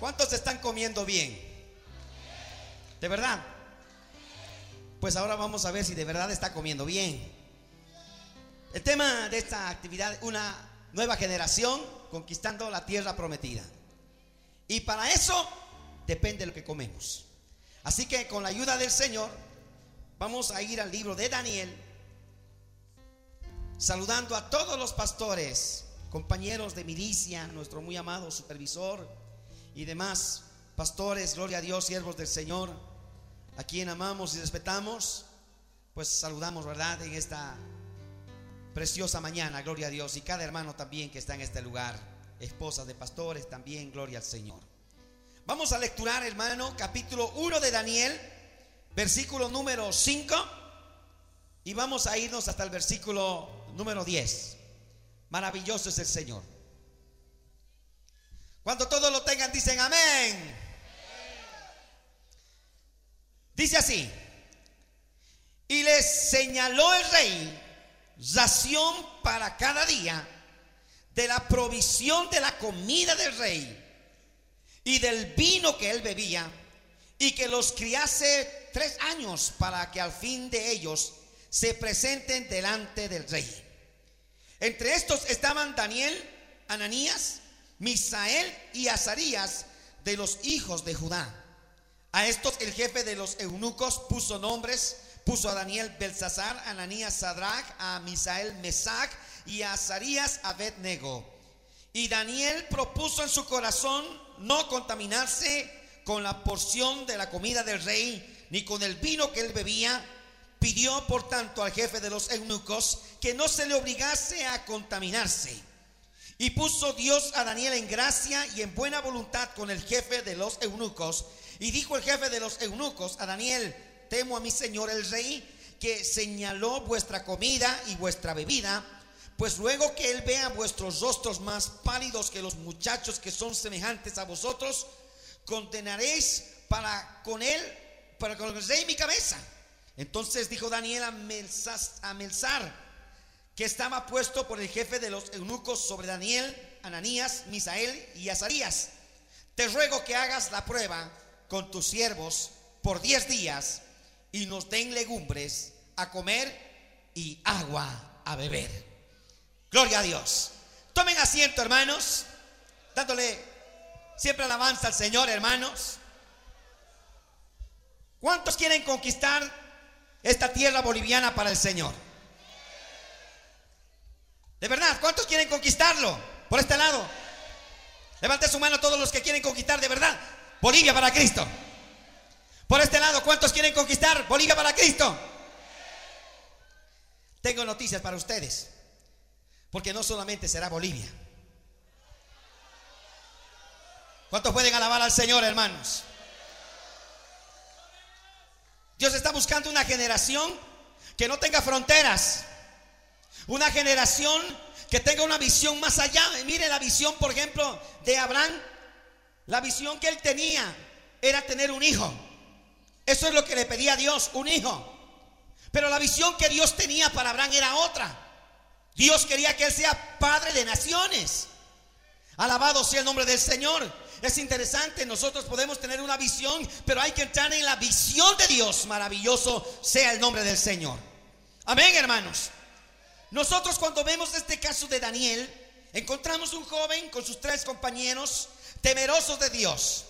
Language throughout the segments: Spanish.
¿Cuántos están comiendo bien? ¿De verdad? Pues ahora vamos a ver si de verdad está comiendo bien. El tema de esta actividad, una nueva generación conquistando la tierra prometida. Y para eso depende de lo que comemos. Así que con la ayuda del Señor vamos a ir al libro de Daniel, saludando a todos los pastores, compañeros de milicia, nuestro muy amado supervisor y demás pastores, gloria a Dios, siervos del Señor, a quien amamos y respetamos, pues saludamos, ¿verdad? En esta preciosa mañana, gloria a Dios, y cada hermano también que está en este lugar, esposas de pastores también, gloria al Señor. Vamos a lecturar, hermano, capítulo 1 de Daniel, versículo número 5, y vamos a irnos hasta el versículo número 10. Maravilloso es el Señor. Cuando todos lo tengan, dicen amén. Dice así, y les señaló el rey ración para cada día de la provisión de la comida del rey y del vino que él bebía, y que los criase tres años para que al fin de ellos se presenten delante del rey. Entre estos estaban Daniel, Ananías, Misael y Azarías de los hijos de Judá. A estos el jefe de los eunucos puso nombres, puso a Daniel Belsasar, a Ananías Sadrach, a Misael Mesac y a Azarías Abednego. Y Daniel propuso en su corazón no contaminarse con la porción de la comida del rey, ni con el vino que él bebía. Pidió, por tanto, al jefe de los eunucos que no se le obligase a contaminarse. Y puso Dios a Daniel en gracia y en buena voluntad con el jefe de los eunucos. Y dijo el jefe de los eunucos a Daniel, temo a mi señor el rey, que señaló vuestra comida y vuestra bebida, pues luego que él vea vuestros rostros más pálidos que los muchachos que son semejantes a vosotros, condenaréis para con él, para con el rey mi cabeza. Entonces dijo Daniel a, Melsar, que estaba puesto por el jefe de los eunucos sobre Daniel, Ananías, Misael y Azarías. Te ruego que hagas la prueba con tus siervos por diez días y nos den legumbres a comer y agua a beber. Gloria a Dios. Tomen asiento, hermanos, dándole siempre alabanza al Señor, hermanos. ¿Cuántos quieren conquistar esta tierra boliviana para el Señor? De verdad, ¿cuántos quieren conquistarlo? Por este lado. Levante su mano todos los que quieren conquistar de verdad. Bolivia para Cristo. Por este lado, ¿cuántos quieren conquistar Bolivia para Cristo? Tengo noticias para ustedes. Porque no solamente será Bolivia. ¿Cuántos pueden alabar al Señor, hermanos? Dios está buscando una generación que no tenga fronteras. Una generación que tenga una visión más allá. Mire la visión, por ejemplo, de Abraham. La visión que él tenía era tener un hijo. Eso es lo que le pedía a Dios, un hijo. Pero la visión que Dios tenía para Abraham era otra. Dios quería que él sea padre de naciones. Alabado sea el nombre del Señor. Es interesante, nosotros podemos tener una visión, pero hay que entrar en la visión de Dios. Maravilloso sea el nombre del Señor. Amén, hermanos. Nosotros cuando vemos este caso de Daniel, encontramos un joven con sus tres compañeros temerosos de Dios.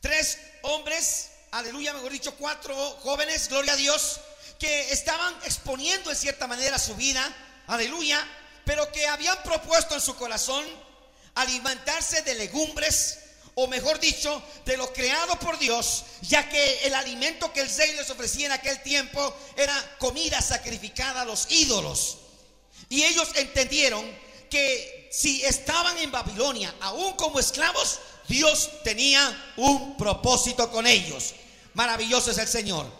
Tres hombres, aleluya, mejor dicho, cuatro jóvenes, gloria a Dios, que estaban exponiendo en cierta manera su vida, aleluya, pero que habían propuesto en su corazón alimentarse de legumbres, o mejor dicho, de lo creado por Dios, ya que el alimento que el rey les ofrecía en aquel tiempo era comida sacrificada a los ídolos. Y ellos entendieron que si estaban en Babilonia, aún como esclavos, Dios tenía un propósito con ellos. Maravilloso es el Señor.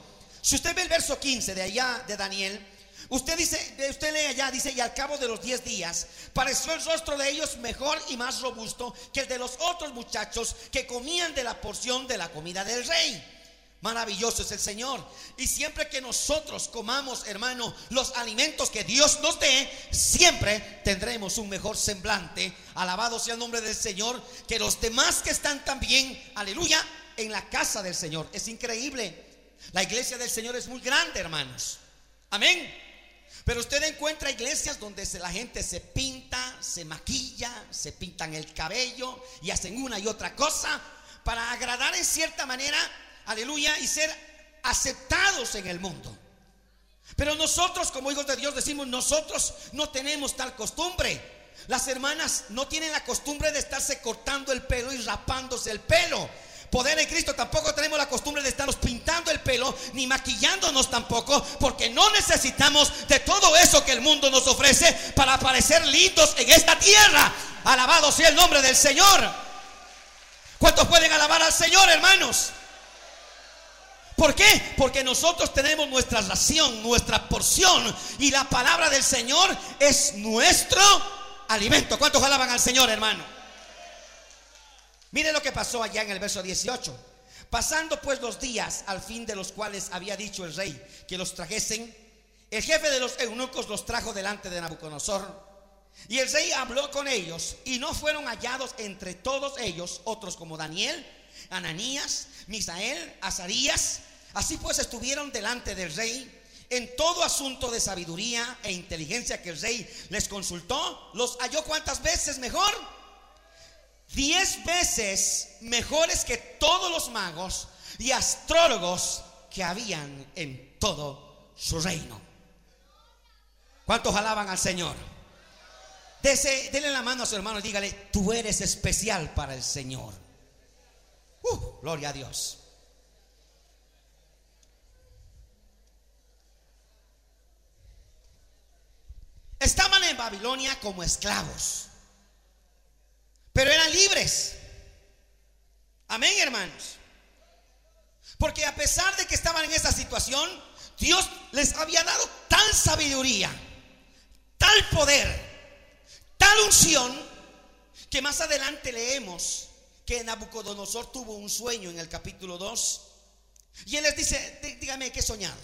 Si usted ve el verso 15 de allá de Daniel, Usted dice, usted lee allá, dice, y al cabo de los 10 días pareció el rostro de ellos mejor y más robusto que el de los otros muchachos que comían de la porción de la comida del rey. Maravilloso es el Señor. Y siempre que nosotros comamos, hermano, los alimentos que Dios nos dé, siempre tendremos un mejor semblante. Alabado sea el nombre del Señor. Que los demás que están también, aleluya, en la casa del Señor. Es increíble. La iglesia del Señor es muy grande, hermanos. Amén. Pero usted encuentra iglesias donde la gente se pinta, se maquilla, se pintan el cabello y hacen una y otra cosa para agradar en cierta manera, aleluya, y ser aceptados en el mundo. Pero nosotros como hijos de Dios decimos, nosotros no tenemos tal costumbre. Las hermanas no tienen la costumbre de estarse cortando el pelo y rapándose el pelo poder en Cristo tampoco tenemos la costumbre de estarnos pintando el pelo ni maquillándonos tampoco, porque no necesitamos de todo eso que el mundo nos ofrece para parecer lindos en esta tierra. Alabado sea el nombre del Señor. ¿Cuántos pueden alabar al Señor, hermanos? ¿Por qué? Porque nosotros tenemos nuestra ración, nuestra porción y la palabra del Señor es nuestro alimento. ¿Cuántos alaban al Señor, hermano? Mire lo que pasó allá en el verso 18. Pasando pues los días al fin de los cuales había dicho el rey que los trajesen, el jefe de los eunucos los trajo delante de Nabucodonosor. Y el rey habló con ellos y no fueron hallados entre todos ellos otros como Daniel, Ananías, Misael, Azarías. Así pues estuvieron delante del rey en todo asunto de sabiduría e inteligencia que el rey les consultó. Los halló cuántas veces mejor diez veces mejores que todos los magos y astrólogos que habían en todo su reino. ¿Cuántos alaban al Señor? denle la mano a su hermano y dígale, tú eres especial para el Señor. Uh, gloria a Dios. Estaban en Babilonia como esclavos. Pero eran libres. Amén, hermanos. Porque a pesar de que estaban en esa situación, Dios les había dado tal sabiduría, tal poder, tal unción, que más adelante leemos que Nabucodonosor tuvo un sueño en el capítulo 2. Y él les dice, dígame qué soñado.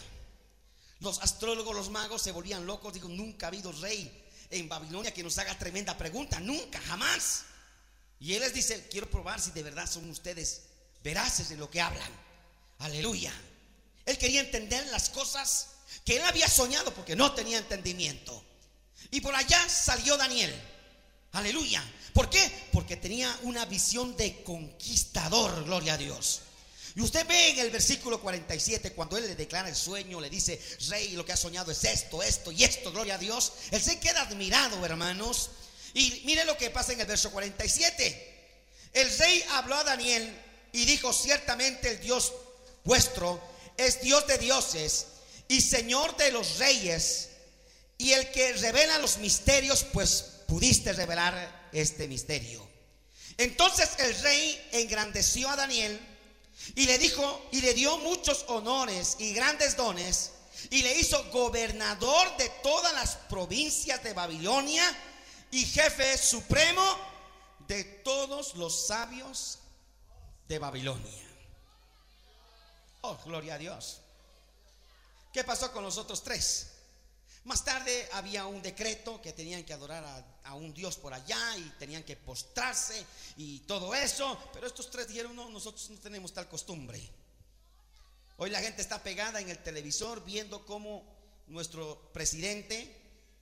Los astrólogos, los magos se volvían locos. Digo, nunca ha habido rey en Babilonia que nos haga tremenda pregunta. Nunca, jamás. Y él les dice, quiero probar si de verdad son ustedes veraces de lo que hablan. Aleluya. Él quería entender las cosas que él había soñado porque no tenía entendimiento. Y por allá salió Daniel. Aleluya. ¿Por qué? Porque tenía una visión de conquistador, gloria a Dios. Y usted ve en el versículo 47, cuando él le declara el sueño, le dice, rey, lo que ha soñado es esto, esto y esto, gloria a Dios. Él se queda admirado, hermanos. Y mire lo que pasa en el verso 47. El rey habló a Daniel y dijo, ciertamente el Dios vuestro es Dios de dioses y Señor de los reyes y el que revela los misterios, pues pudiste revelar este misterio. Entonces el rey engrandeció a Daniel y le dijo y le dio muchos honores y grandes dones y le hizo gobernador de todas las provincias de Babilonia y jefe supremo de todos los sabios de Babilonia. Oh, gloria a Dios. ¿Qué pasó con los otros tres? Más tarde había un decreto que tenían que adorar a, un Dios por allá y tenían que postrarse y todo eso, pero estos tres dijeron, no, nosotros no tenemos tal costumbre. Hoy la gente está pegada en el televisor viendo cómo nuestro presidente,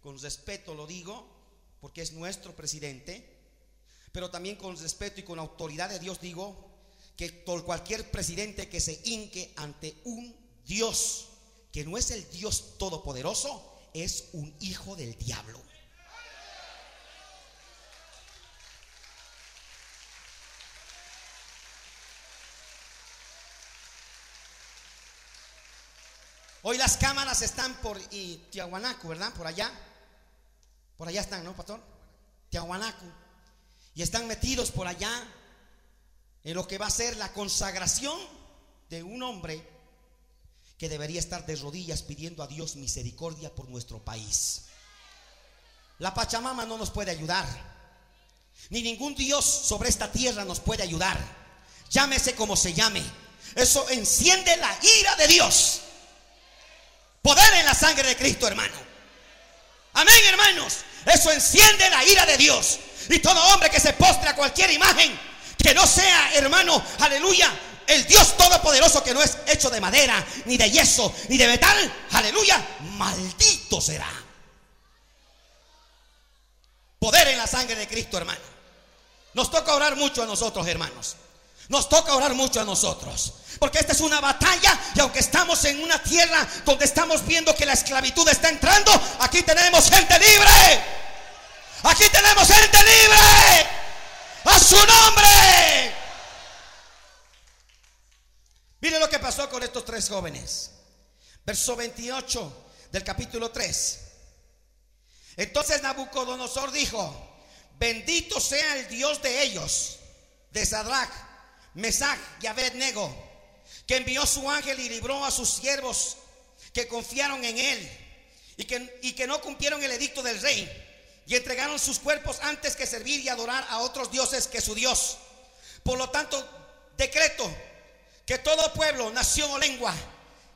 con respeto lo digo, porque es nuestro presidente, pero también con respeto y con autoridad de Dios digo que cualquier presidente que se hinque ante un Dios que no es el Dios todopoderoso, es un hijo del diablo. Hoy las cámaras están por Tiahuanaco, ¿verdad? Por allá. Por allá están, ¿no, pastor? Tiahuanaco. Y están metidos por allá en lo que va a ser la consagración de un hombre que debería estar de rodillas pidiendo a Dios misericordia por nuestro país. La Pachamama no nos puede ayudar. Ni ningún Dios sobre esta tierra nos puede ayudar. Llámese como se llame. Eso enciende la ira de Dios. Poder en la sangre de Cristo, hermano. Amén, hermanos. Eso enciende la ira de Dios. Y todo hombre que se postre a cualquier imagen que no sea, hermano, aleluya, el Dios todopoderoso que no es hecho de madera, ni de yeso, ni de metal, aleluya, maldito será. Poder en la sangre de Cristo, hermano. Nos toca orar mucho a nosotros, hermanos. Nos toca orar mucho a nosotros. Porque esta es una batalla y aunque estamos en una tierra donde estamos viendo que la esclavitud está entrando, aquí tenemos gente libre. Aquí tenemos gente libre. A su nombre. Mire lo que pasó con estos tres jóvenes. Verso 28 del capítulo 3. Entonces Nabucodonosor dijo, bendito sea el Dios de ellos, de Sadrach, Mesach y Abednego, que envió su ángel y libró a sus siervos que confiaron en él y que, no cumplieron el edicto del rey y entregaron sus cuerpos antes que servir y adorar a otros dioses que su Dios. Por lo tanto, decreto que todo pueblo, nación o lengua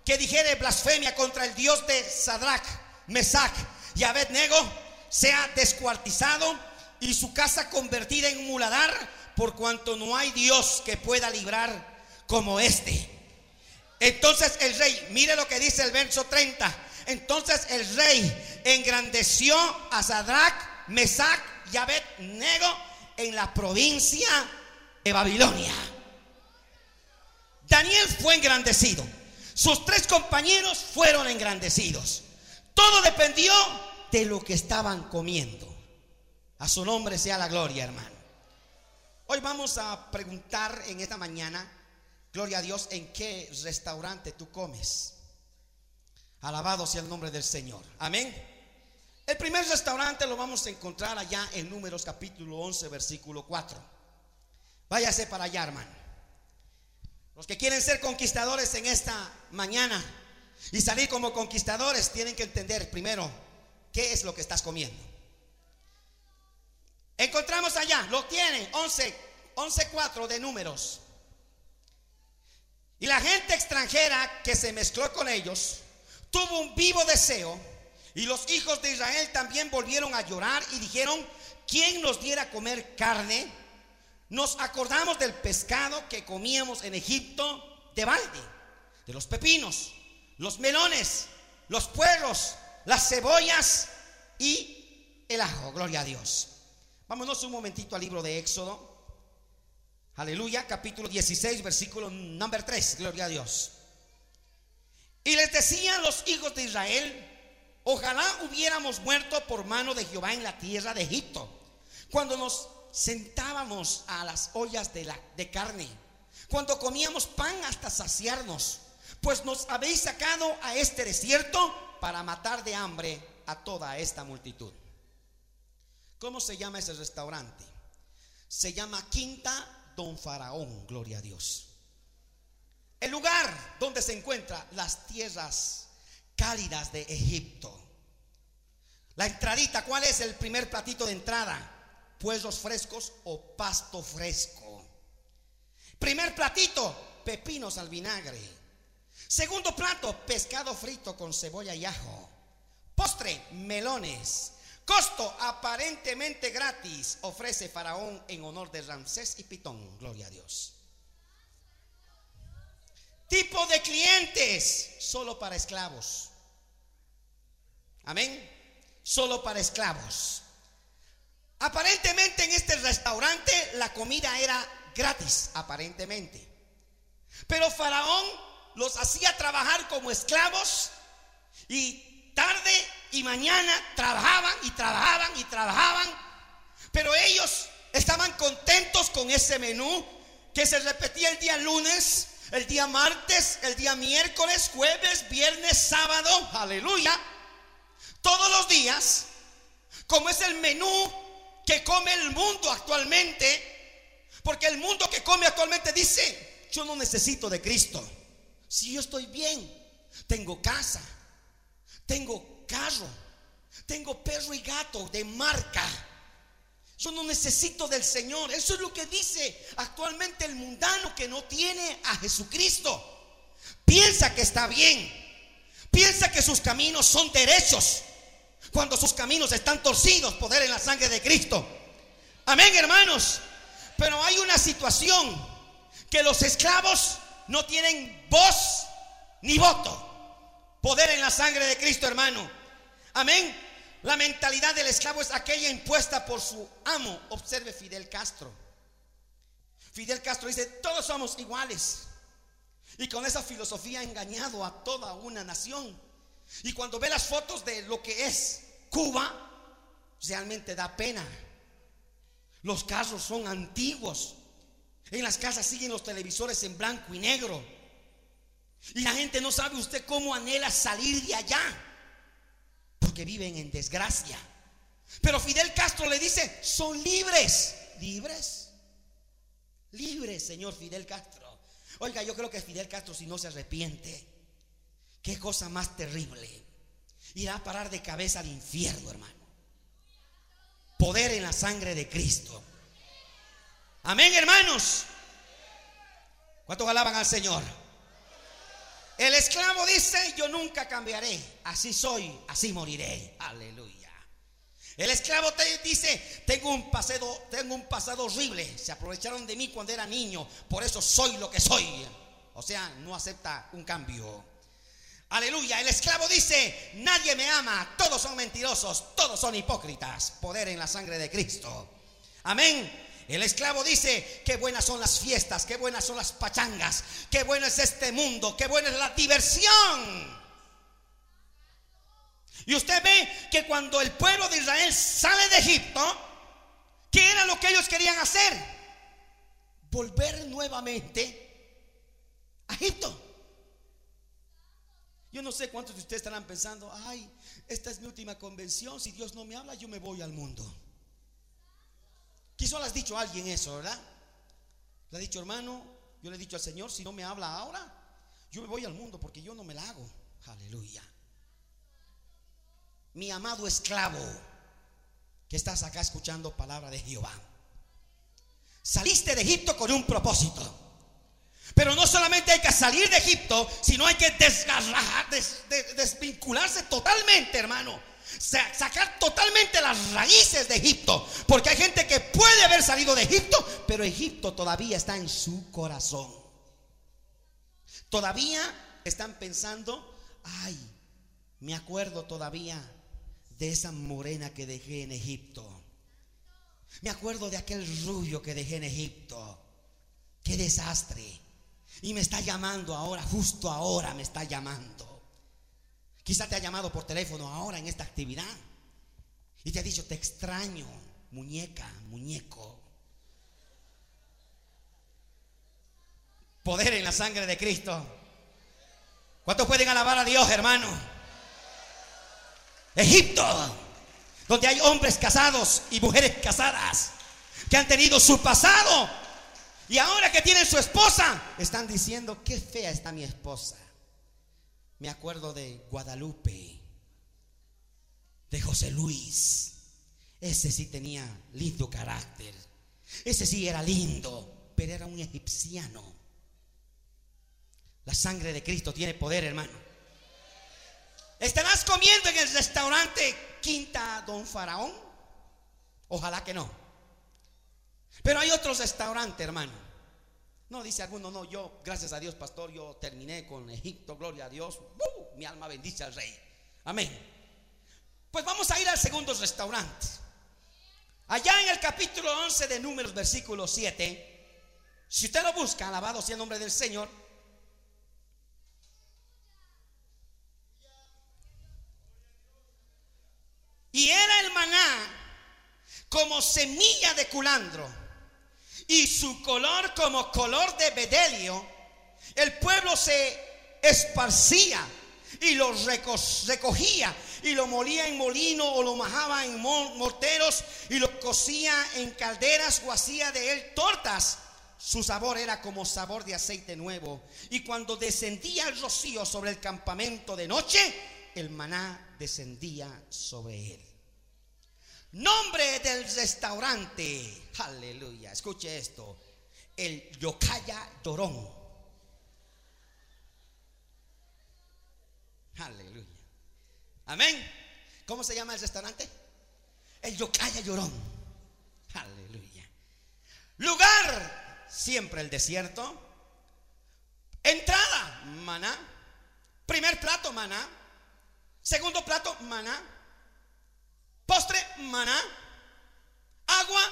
que dijere blasfemia contra el Dios de Sadrach, Mesach y Abednego sea descuartizado y su casa convertida en muladar, por cuanto no hay Dios que pueda librar como este. Entonces el rey, mire lo que dice el verso 30. Entonces el rey engrandeció a Sadrach, Mesach y Abednego en la provincia de Babilonia. Daniel fue engrandecido. Sus tres compañeros fueron engrandecidos. Todo dependió de lo que estaban comiendo. A su nombre sea la gloria, hermano. Hoy vamos a preguntar en esta mañana, gloria a Dios, en qué restaurante tú comes. Alabado sea el nombre del Señor. Amén. El primer restaurante lo vamos a encontrar allá en Números capítulo 11, versículo 4. Váyase para allá, hermano. Los que quieren ser conquistadores en esta mañana y salir como conquistadores tienen que entender primero qué es lo que estás comiendo. Encontramos allá, lo tienen, 11, 11.4 de números. Y la gente extranjera que se mezcló con ellos tuvo un vivo deseo y los hijos de Israel también volvieron a llorar y dijeron, ¿quién nos diera a comer carne? Nos acordamos del pescado que comíamos en Egipto de balde, de los pepinos, los melones, los puerros, las cebollas y el ajo. Gloria a Dios. Vámonos un momentito al libro de Éxodo. Aleluya, capítulo 16, versículo number 3. Gloria a Dios. Y les decían los hijos de Israel, ojalá hubiéramos muerto por mano de Jehová en la tierra de Egipto, cuando nos sentábamos a las ollas de, de carne, cuando comíamos pan hasta saciarnos, pues nos habéis sacado a este desierto para matar de hambre a toda esta multitud. ¿Cómo se llama ese restaurante? Se llama Quinta Don Faraón, gloria a Dios. El lugar donde se encuentran las tierras cálidas de Egipto. La entradita, ¿cuál es el primer platito de entrada? puestos frescos o pasto fresco. Primer platito, pepinos al vinagre. Segundo plato, pescado frito con cebolla y ajo. Postre, melones. Costo aparentemente gratis, ofrece Faraón en honor de Ramsés y Pitón. Gloria a Dios. Tipo de clientes, solo para esclavos. Amén. Solo para esclavos. Aparentemente en este restaurante la comida era gratis, aparentemente. Pero Faraón los hacía trabajar como esclavos y tarde y mañana trabajaban y trabajaban y trabajaban. Pero ellos estaban contentos con ese menú que se repetía el día lunes, el día martes, el día miércoles, jueves, viernes, sábado, aleluya. Todos los días, como es el menú que come el mundo actualmente, porque el mundo que come actualmente dice, yo no necesito de Cristo. Si yo estoy bien, tengo casa, tengo carro, tengo perro y gato de marca. Yo no necesito del Señor. Eso es lo que dice actualmente el mundano que no tiene a Jesucristo. Piensa que está bien. Piensa que sus caminos son derechos. Cuando sus caminos están torcidos, poder en la sangre de Cristo. Amén, hermanos. Pero hay una situación que los esclavos no tienen voz ni voto. Poder en la sangre de Cristo, hermano. Amén. La mentalidad del esclavo es aquella impuesta por su amo. Observe Fidel Castro. Fidel Castro dice, todos somos iguales. Y con esa filosofía ha engañado a toda una nación. Y cuando ve las fotos de lo que es Cuba, realmente da pena. Los carros son antiguos. En las casas siguen los televisores en blanco y negro. Y la gente no sabe usted cómo anhela salir de allá porque viven en desgracia. Pero Fidel Castro le dice, son libres, libres, libres, señor Fidel Castro. Oiga, yo creo que Fidel Castro si no se arrepiente, qué cosa más terrible. Irá a parar de cabeza al infierno, hermano. Poder en la sangre de Cristo. Amén, hermanos. ¿Cuántos alaban al Señor? El esclavo dice, yo nunca cambiaré, así soy, así moriré. Aleluya. El esclavo te dice, tengo un pasado, tengo un pasado horrible, se aprovecharon de mí cuando era niño, por eso soy lo que soy. O sea, no acepta un cambio. Aleluya. El esclavo dice, nadie me ama, todos son mentirosos, todos son hipócritas. Poder en la sangre de Cristo. Amén. El esclavo dice, qué buenas son las fiestas, qué buenas son las pachangas, qué bueno es este mundo, qué buena es la diversión. Y usted ve que cuando el pueblo de Israel sale de Egipto, ¿qué era lo que ellos querían hacer? Volver nuevamente a Egipto. Yo no sé cuántos de ustedes estarán pensando, ay, esta es mi última convención, si Dios no me habla, yo me voy al mundo. Quizá le has dicho a alguien eso, ¿verdad? Le ha dicho, hermano, yo le he dicho al Señor, si no me habla ahora, yo me voy al mundo porque yo no me la hago. Aleluya. Mi amado esclavo, que estás acá escuchando palabra de Jehová. Saliste de Egipto con un propósito. Pero no solamente hay que salir de Egipto, sino hay que desgarrar, desvincularse totalmente, hermano sacar totalmente las raíces de Egipto. Porque hay gente que puede haber salido de Egipto, pero Egipto todavía está en su corazón. Todavía están pensando, ay, me acuerdo todavía de esa morena que dejé en Egipto. Me acuerdo de aquel rubio que dejé en Egipto. Qué desastre. Y me está llamando ahora, justo ahora me está llamando. Quizá te ha llamado por teléfono ahora en esta actividad y te ha dicho, te extraño, muñeca, muñeco. Poder en la sangre de Cristo. ¿Cuántos pueden alabar a Dios, hermano? Egipto, donde hay hombres casados y mujeres casadas que han tenido su pasado y ahora que tienen su esposa, están diciendo, qué fea está mi esposa. Me acuerdo de Guadalupe, de José Luis. Ese sí tenía lindo carácter. Ese sí era lindo, pero era un egipciano. La sangre de Cristo tiene poder, hermano. ¿Estarás comiendo en el restaurante Quinta Don Faraón? Ojalá que no. Pero hay otros restaurantes, hermano no, dice alguno, no, yo, gracias a Dios, pastor, yo terminé con Egipto, gloria a Dios. ¡Uh! mi alma bendice al rey. Amén. Pues vamos a ir al segundo restaurante. Allá en el capítulo 11 de Números, versículo 7, si usted lo busca, alabado sea el nombre del Señor. Y era el maná como semilla de culandro y su color como color de bedelio, el pueblo se esparcía y los recogía y lo molía en molino o lo majaba en morteros y lo cocía en calderas o hacía de él tortas. Su sabor era como sabor de aceite nuevo. Y cuando descendía el rocío sobre el campamento de noche, el maná descendía sobre él. Nombre del restaurante. Aleluya. Escuche esto. El Yocaya Dorón. Aleluya. Amén. ¿Cómo se llama el restaurante? El Yocaya Llorón. Aleluya. Lugar, siempre el desierto. Entrada, maná. Primer plato, maná. Segundo plato, maná. Postre, maná. Agua,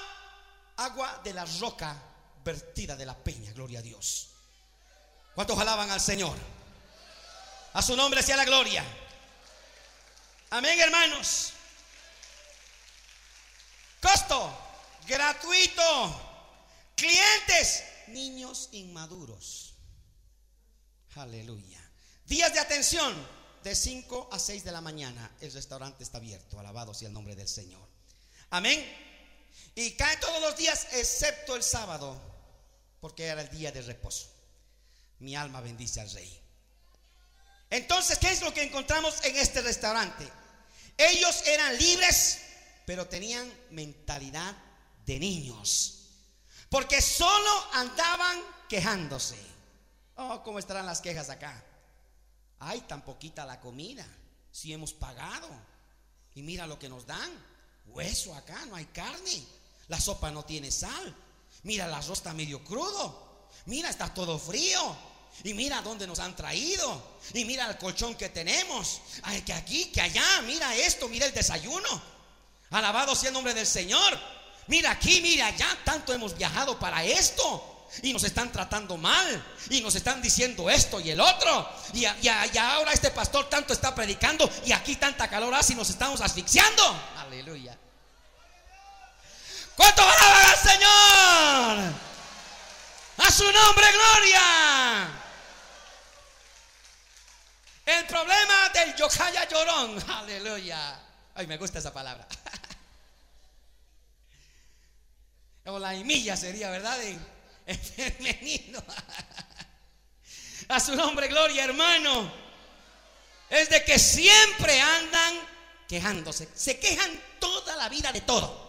agua de la roca vertida de la peña, gloria a Dios. ¿Cuántos alaban al Señor? A su nombre sea la gloria. Amén, hermanos. Costo, gratuito. Clientes, niños inmaduros. Aleluya. Días de atención, de 5 a 6 de la mañana. El restaurante está abierto. Alabado sea el nombre del Señor. Amén. Y cae todos los días, excepto el sábado, porque era el día de reposo. Mi alma bendice al Rey. Entonces, ¿qué es lo que encontramos en este restaurante? Ellos eran libres, pero tenían mentalidad de niños. Porque solo andaban quejándose. Oh, ¿cómo estarán las quejas acá? Ay, tan poquita la comida. Si hemos pagado. Y mira lo que nos dan. Hueso acá, no hay carne. La sopa no tiene sal. Mira, el arroz está medio crudo. Mira, está todo frío. Y mira dónde nos han traído. Y mira el colchón que tenemos. Ay, que aquí, que allá. Mira esto, mira el desayuno. Alabado sea el nombre del Señor. Mira aquí, mira allá. Tanto hemos viajado para esto. Y nos están tratando mal. Y nos están diciendo esto y el otro. Y, ahora este pastor tanto está predicando. Y aquí tanta calor hace y nos estamos asfixiando. Aleluya. ¿Cuánto alaban al Señor? A su nombre, gloria. El problema del yocaya llorón. Aleluya. Ay, me gusta esa palabra. O la sería, ¿verdad? En, femenino. A su nombre, gloria, hermano. Es de que siempre andan quejándose. Se quejan toda la vida de todo.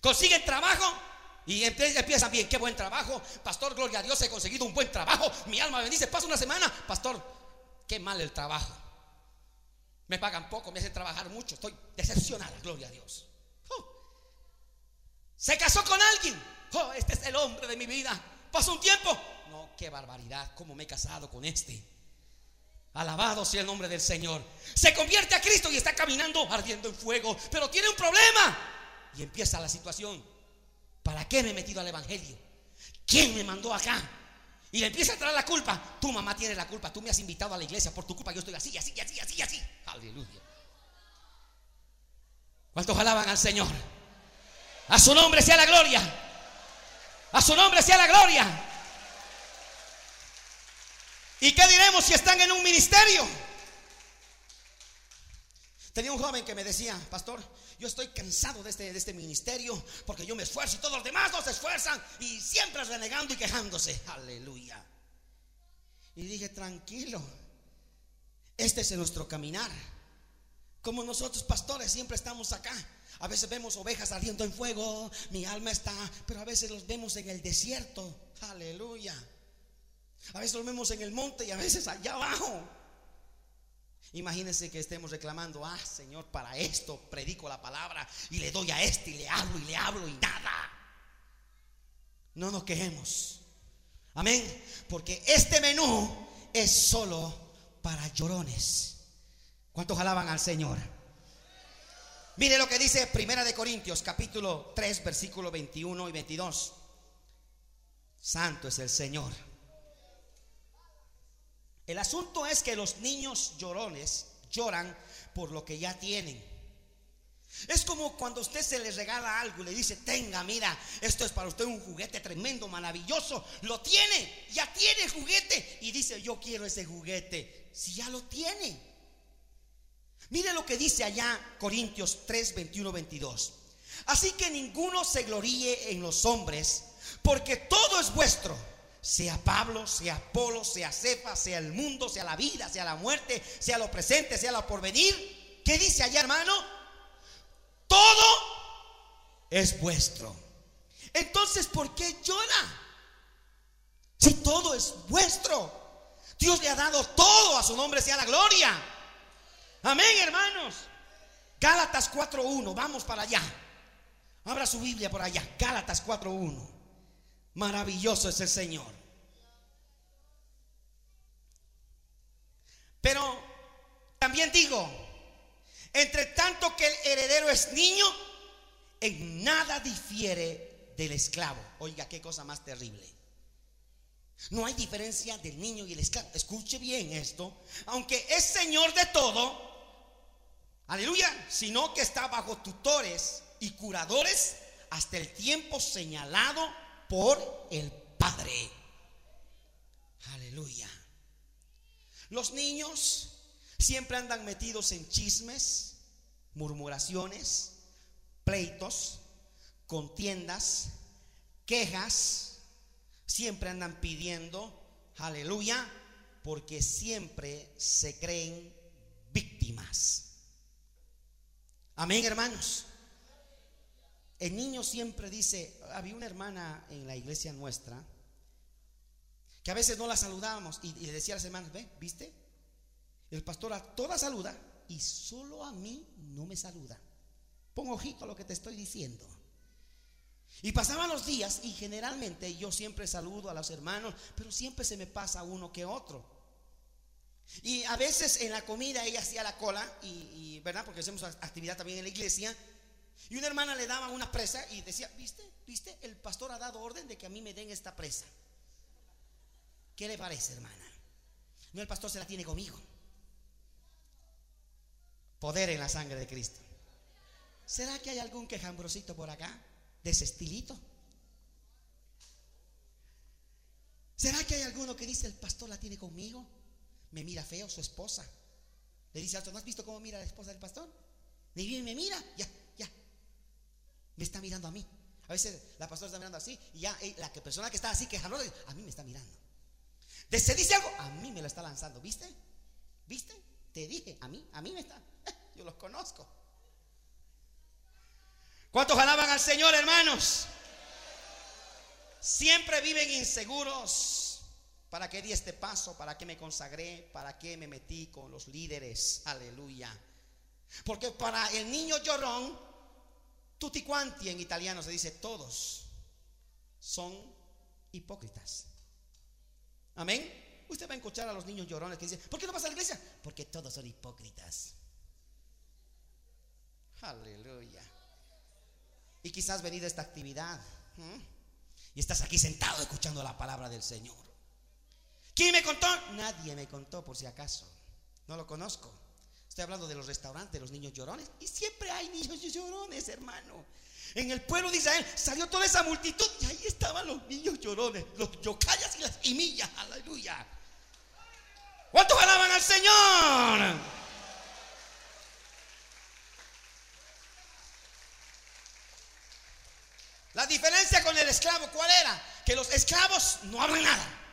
Consiguen trabajo y empiezan bien. Qué buen trabajo. Pastor, gloria a Dios, he conseguido un buen trabajo. Mi alma bendice. Pasa una semana. Pastor, Qué mal el trabajo. Me pagan poco, me hacen trabajar mucho. Estoy decepcionada, gloria a Dios. Oh. Se casó con alguien. Oh, este es el hombre de mi vida. Pasó un tiempo. No, qué barbaridad. ¿Cómo me he casado con este? Alabado sea el nombre del Señor. Se convierte a Cristo y está caminando ardiendo en fuego. Pero tiene un problema. Y empieza la situación. ¿Para qué me he metido al Evangelio? ¿Quién me mandó acá? Y le empieza a traer la culpa. Tu mamá tiene la culpa. Tú me has invitado a la iglesia. Por tu culpa yo estoy así, así, así, así, así. Aleluya. ¿Cuántos alaban al Señor? A su nombre sea la gloria. A su nombre sea la gloria. ¿Y qué diremos si están en un ministerio? Tenía un joven que me decía, pastor, yo estoy cansado de este, de este ministerio porque yo me esfuerzo y todos los demás no se esfuerzan y siempre renegando y quejándose. Aleluya. Y dije, tranquilo, este es nuestro caminar. Como nosotros pastores siempre estamos acá. A veces vemos ovejas ardiendo en fuego, mi alma está, pero a veces los vemos en el desierto. Aleluya. A veces los vemos en el monte y a veces allá abajo. Imagínense que estemos reclamando, ah, Señor, para esto predico la palabra y le doy a este y le hablo y le hablo y nada. No nos quejemos. Amén. Porque este menú es solo para llorones. ¿Cuántos alaban al Señor? Mire lo que dice Primera de Corintios, capítulo 3, versículo 21 y 22. Santo es el Señor. El asunto es que los niños llorones lloran por lo que ya tienen. Es como cuando usted se le regala algo y le dice, tenga, mira, esto es para usted un juguete tremendo, maravilloso. Lo tiene, ya tiene juguete. Y dice, yo quiero ese juguete. Si ya lo tiene. Mire lo que dice allá Corintios 3, 21, 22. Así que ninguno se gloríe en los hombres, porque todo es vuestro. Sea Pablo, sea Apolo, sea Cefa, sea el mundo, sea la vida, sea la muerte, sea lo presente, sea lo porvenir. ¿Qué dice allá, hermano? Todo es vuestro. Entonces, ¿por qué llora? Si todo es vuestro. Dios le ha dado todo, a su nombre sea la gloria. Amén, hermanos. Gálatas 4.1, vamos para allá. Abra su Biblia por allá, Gálatas 4.1. Maravilloso es el Señor. Pero también digo, entre tanto que el heredero es niño, en nada difiere del esclavo. Oiga, qué cosa más terrible. No hay diferencia del niño y el esclavo. Escuche bien esto. Aunque es señor de todo, aleluya, sino que está bajo tutores y curadores hasta el tiempo señalado por el Padre. Aleluya. Los niños Siempre andan metidos en chismes, murmuraciones, pleitos, contiendas, quejas. Siempre andan pidiendo, aleluya, porque siempre se creen víctimas. Amén, hermanos. El niño siempre dice, había una hermana en la iglesia nuestra, que a veces no la saludábamos y, le decía a las hermanas, ve, ¿viste? El pastor a toda saluda y solo a mí no me saluda. Pon ojito a lo que te estoy diciendo. Y pasaban los días y generalmente yo siempre saludo a los hermanos, pero siempre se me pasa uno que otro. Y a veces en la comida ella hacía la cola, y, ¿verdad? Porque hacemos actividad también en la iglesia. Y una hermana le daba una presa y decía, ¿viste? ¿Viste? El pastor ha dado orden de que a mí me den esta presa. ¿Qué le parece, hermana? No, el pastor se la tiene conmigo. Poder en la sangre de Cristo. ¿Será que hay algún quejambrosito por acá? De ese estilito. ¿Será que hay alguno que dice el pastor la tiene conmigo? Me mira feo su esposa. Le dice al ¿no has visto cómo mira la esposa del pastor? Ni bien me mira, ya, ya. Me está mirando a mí. A veces la pastora está mirando así y ya la persona que está así quejando a mí me está mirando. Se dice algo, a mí me lo está lanzando, ¿viste? ¿Viste? Te dije, a mí, a mí me está. Yo los conozco. ¿Cuántos alaban al Señor, hermanos? Siempre viven inseguros. ¿Para qué di este paso? ¿Para qué me consagré? ¿Para qué me metí con los líderes? Aleluya. Porque para el niño llorón, tutti quanti en italiano se dice todos son hipócritas. Amén. Usted va a escuchar a los niños llorones que dicen, ¿por qué no vas a la iglesia? Porque todos son hipócritas. Aleluya. Y quizás venido a esta actividad y estás aquí sentado escuchando la palabra del Señor. ¿Quién me contó? Nadie me contó por si acaso. No lo conozco. Estoy hablando de los restaurantes, de los niños llorones. Y siempre hay niños llorones, hermano. En el pueblo de Israel salió toda esa multitud y ahí estaban los niños llorones, los yocayas y las imillas. Aleluya. ¿Cuántos alaban al Señor? La diferencia con el esclavo, ¿cuál era? Que los esclavos no hablan nada.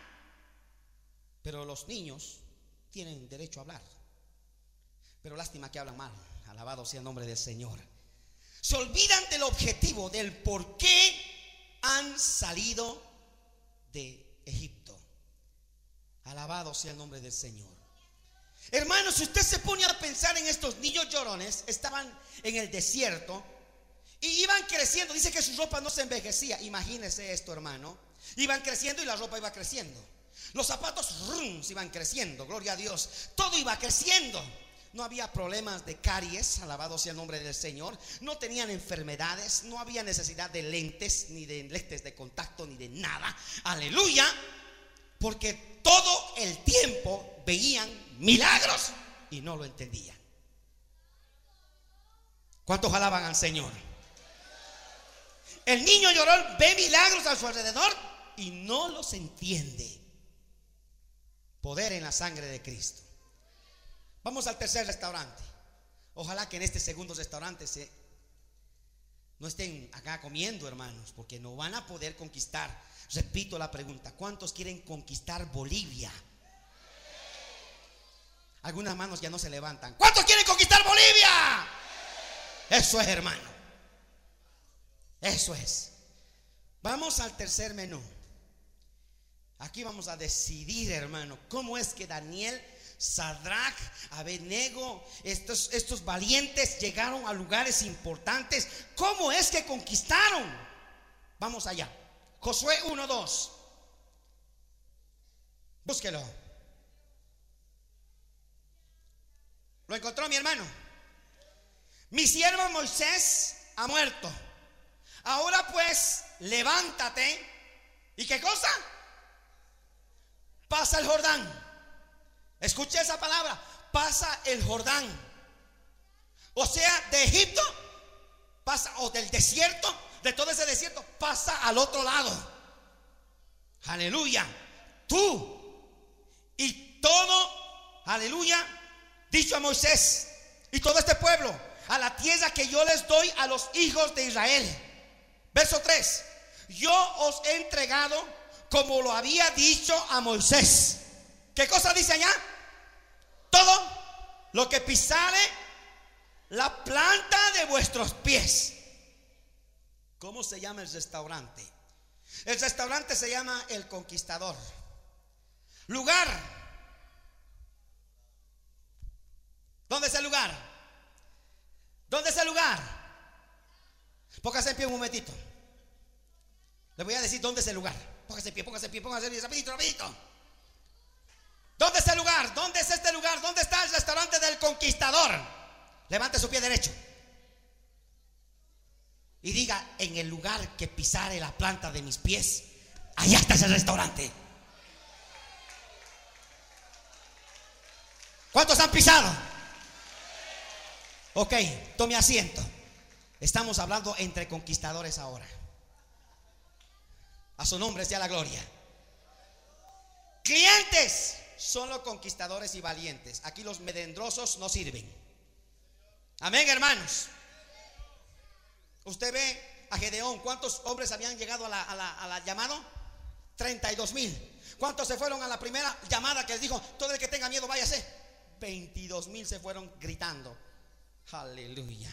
Pero los niños tienen derecho a hablar. Pero lástima que hablan mal. Alabado sea el nombre del Señor. Se olvidan del objetivo, del por qué han salido de Egipto. Alabado sea el nombre del Señor. Hermanos, si usted se pone a pensar en estos niños llorones, estaban en el desierto y iban creciendo. Dice que su ropa no se envejecía. Imagínese esto, hermano. Iban creciendo y la ropa iba creciendo. Los zapatos rum, iban creciendo, gloria a Dios. Todo iba creciendo. No había problemas de caries, alabado sea el nombre del Señor. No tenían enfermedades, no había necesidad de lentes, ni de lentes de contacto, ni de nada. Aleluya. Porque todo el tiempo veían milagros y no lo entendían. ¿Cuántos alaban al Señor? El niño lloró, ve milagros a su alrededor y no los entiende. Poder en la sangre de Cristo. Vamos al tercer restaurante. Ojalá que en este segundo restaurante se, no estén acá comiendo, hermanos, porque no van a poder conquistar. Repito la pregunta, ¿cuántos quieren conquistar Bolivia? Algunas manos ya no se levantan. ¿Cuántos quieren conquistar Bolivia? Eso es, hermano. Eso es. Vamos al tercer menú. Aquí vamos a decidir, hermano, cómo es que Daniel, Sadrach, Abednego, estos, estos valientes llegaron a lugares importantes. ¿Cómo es que conquistaron? Vamos allá. Josué 1.2. Búsquelo. ¿Lo encontró mi hermano? Mi siervo Moisés ha muerto. Ahora pues, levántate. ¿Y qué cosa? Pasa el Jordán. Escuche esa palabra. Pasa el Jordán. O sea, de Egipto, pasa, o del desierto, de todo ese desierto, pasa al otro lado. Aleluya. Tú y todo, aleluya, dicho a Moisés y todo este pueblo, a la tierra que yo les doy a los hijos de Israel. Verso 3. Yo os he entregado como lo había dicho a Moisés. ¿Qué cosa dice allá? Todo lo que pisare la planta de vuestros pies. ¿Cómo se llama el restaurante? El restaurante se llama El Conquistador. Lugar. ¿Dónde es el lugar? ¿Dónde es el lugar? Póngase en pie un momentito. Le voy a decir dónde es el lugar. Póngase pie, póngase pie, póngase pie, rapidito, rapidito. ¿Dónde es el lugar? ¿Dónde es este lugar? ¿Dónde está el restaurante del conquistador? Levante su pie derecho. Y diga, en el lugar que pisare la planta de mis pies, allá está ese restaurante. ¿Cuántos han pisado? Ok, tome asiento. Estamos hablando entre conquistadores ahora. A su nombre sea la gloria. Clientes son los conquistadores y valientes. Aquí los medendrosos no sirven. Amén, hermanos. Usted ve a Gedeón, ¿cuántos hombres habían llegado a la, a llamado? 32 mil. ¿Cuántos se fueron a la primera llamada que les dijo, todo el que tenga miedo váyase? 22 mil se fueron gritando. Aleluya.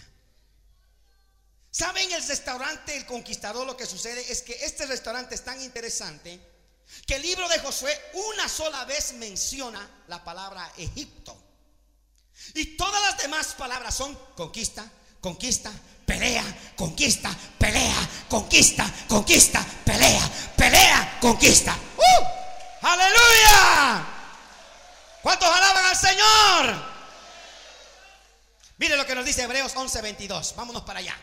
¿Saben el restaurante El Conquistador? Lo que sucede es que este restaurante es tan interesante que el libro de Josué una sola vez menciona la palabra Egipto. Y todas las demás palabras son conquista, conquista, pelea, conquista, pelea, conquista, conquista, pelea, pelea, conquista. ¡Uh! ¡Aleluya! ¿Cuántos alaban al Señor? Mire lo que nos dice Hebreos 11:22. Vámonos para allá.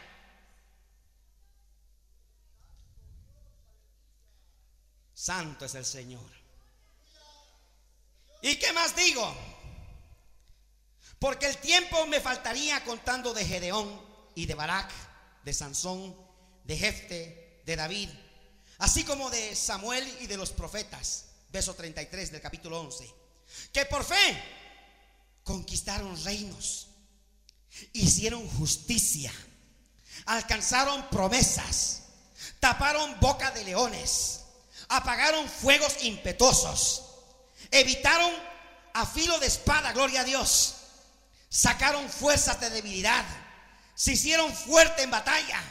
Santo es el Señor. ¿Y qué más digo? Porque el tiempo me faltaría contando de Gedeón y de Barak, de Sansón, de Jefte, de David, así como de Samuel y de los profetas, verso 33 del capítulo 11, que por fe conquistaron reinos, hicieron justicia, alcanzaron promesas, taparon boca de leones apagaron fuegos impetuosos, evitaron a filo de espada, gloria a Dios, sacaron fuerzas de debilidad, se hicieron fuerte en batalla,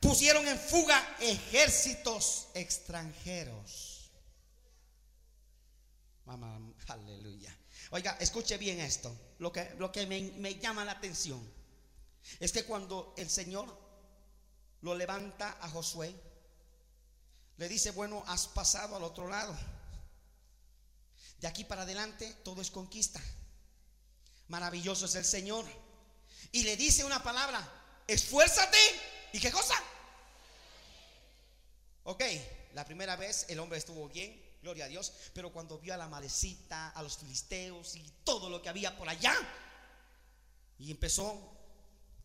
pusieron en fuga ejércitos extranjeros. Mamá, aleluya. Oiga, escuche bien esto. Lo que, lo que me, me llama la atención es que cuando el Señor lo levanta a Josué, le dice, bueno, has pasado al otro lado. De aquí para adelante todo es conquista. Maravilloso es el Señor. Y le dice una palabra, esfuérzate. ¿Y qué cosa? Ok, la primera vez el hombre estuvo bien, gloria a Dios, pero cuando vio a la malecita, a los filisteos y todo lo que había por allá, y empezó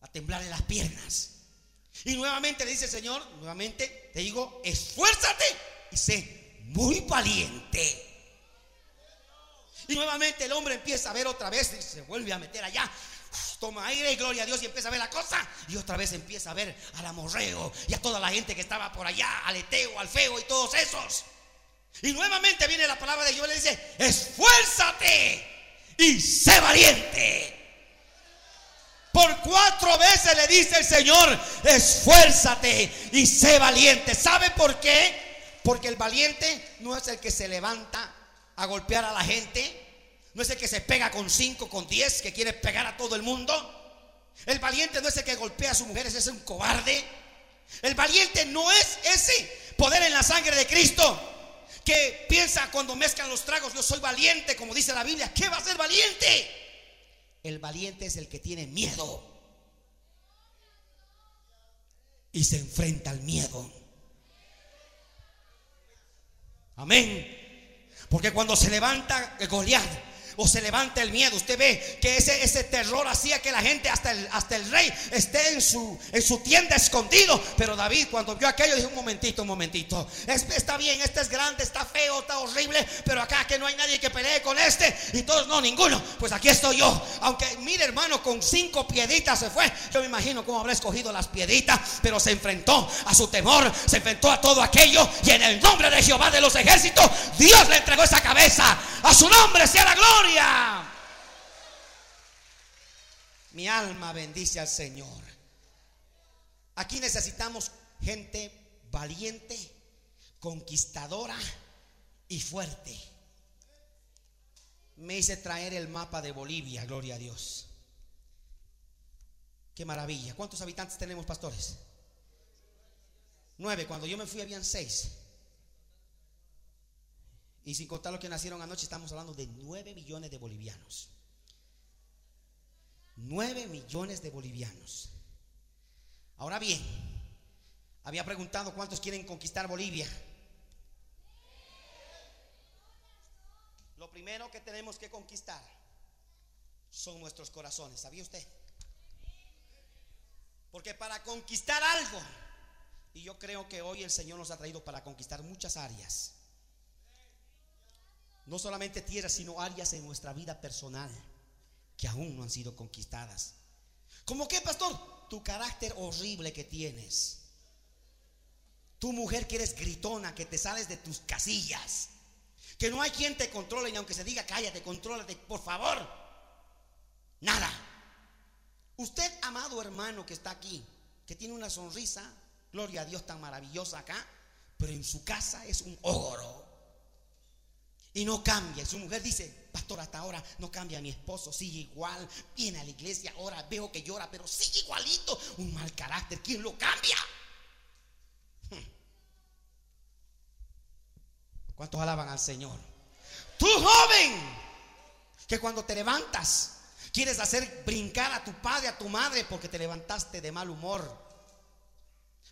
a temblar en las piernas. Y nuevamente le dice el Señor, nuevamente te digo, esfuérzate y sé muy valiente. Y nuevamente el hombre empieza a ver otra vez y se vuelve a meter allá. Toma aire y gloria a Dios y empieza a ver la cosa. Y otra vez empieza a ver al amorreo y a toda la gente que estaba por allá, al Eteo, al Feo y todos esos. Y nuevamente viene la palabra de Dios y le dice, esfuérzate y sé valiente. Por cuatro veces le dice el Señor, esfuérzate y sé valiente. ¿Sabe por qué? Porque el valiente no es el que se levanta a golpear a la gente. No es el que se pega con cinco, con diez, que quiere pegar a todo el mundo. El valiente no es el que golpea a su mujer, ese es un cobarde. El valiente no es ese poder en la sangre de Cristo que piensa cuando mezclan los tragos, yo soy valiente, como dice la Biblia. ¿Qué va a ser valiente? El valiente es el que tiene miedo y se enfrenta al miedo. Amén. Porque cuando se levanta Goliat o se levanta el miedo, usted ve que ese, ese terror hacía que la gente, hasta el, hasta el rey, esté en su, en su tienda escondido. Pero David, cuando vio aquello, dijo: Un momentito, un momentito. está bien, este es grande, está feo, está horrible. Pero acá que no hay nadie que pelee con este. Y todos, no, ninguno. Pues aquí estoy yo. Aunque, mire, hermano, con cinco pieditas se fue. Yo me imagino cómo habrá escogido las pieditas. Pero se enfrentó a su temor, se enfrentó a todo aquello. Y en el nombre de Jehová de los ejércitos, Dios le entregó esa cabeza. A su nombre sea la gloria. Mi alma bendice al Señor. Aquí necesitamos gente valiente, conquistadora y fuerte. Me hice traer el mapa de Bolivia, gloria a Dios. Qué maravilla. ¿Cuántos habitantes tenemos, pastores? Nueve. Cuando yo me fui habían seis. Y sin contar los que nacieron anoche, estamos hablando de 9 millones de bolivianos. 9 millones de bolivianos. Ahora bien, había preguntado cuántos quieren conquistar Bolivia. Lo primero que tenemos que conquistar son nuestros corazones. ¿Sabía usted? Porque para conquistar algo, y yo creo que hoy el Señor nos ha traído para conquistar muchas áreas no solamente tierras, sino áreas en nuestra vida personal que aún no han sido conquistadas. ¿Cómo qué, pastor? Tu carácter horrible que tienes. Tu mujer que eres gritona, que te sales de tus casillas. Que no hay quien te controle, ni aunque se diga cállate, contrólate, por favor. Nada. Usted, amado hermano que está aquí, que tiene una sonrisa, gloria a Dios tan maravillosa acá, pero en su casa es un ogro. Y no cambia. Su mujer dice, pastor, hasta ahora no cambia. Mi esposo sigue igual. Viene a la iglesia, ahora veo que llora, pero sigue igualito. Un mal carácter. ¿Quién lo cambia? Hmm. ¿Cuántos alaban al Señor? Tú joven, que cuando te levantas, quieres hacer brincar a tu padre, a tu madre, porque te levantaste de mal humor.